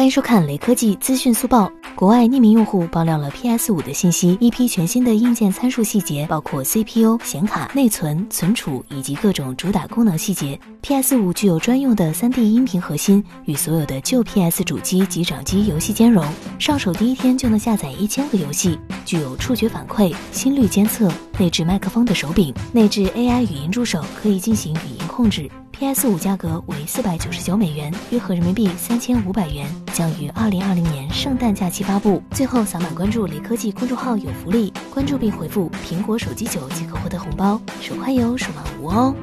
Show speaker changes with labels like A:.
A: 欢迎收看雷科技资讯速报。国外匿名用户爆料了 PS 五的信息，一批全新的硬件参数细节，包括 CPU、显卡、内存、存储以及各种主打功能细节。PS 五具有专用的 3D 音频核心，与所有的旧 PS 主机及掌机游戏兼容。上手第一天就能下载一千个游戏，具有触觉反馈、心率监测、内置麦克风的手柄，内置 AI 语音助手，可以进行语音控制。PS 五价格为四百九十九美元，约合人民币三千五百元，将于二零二零年圣诞假期发布。最后扫码关注雷科技公众号有福利，关注并回复“苹果手机九”即可获得红包，手快有，手慢无哦。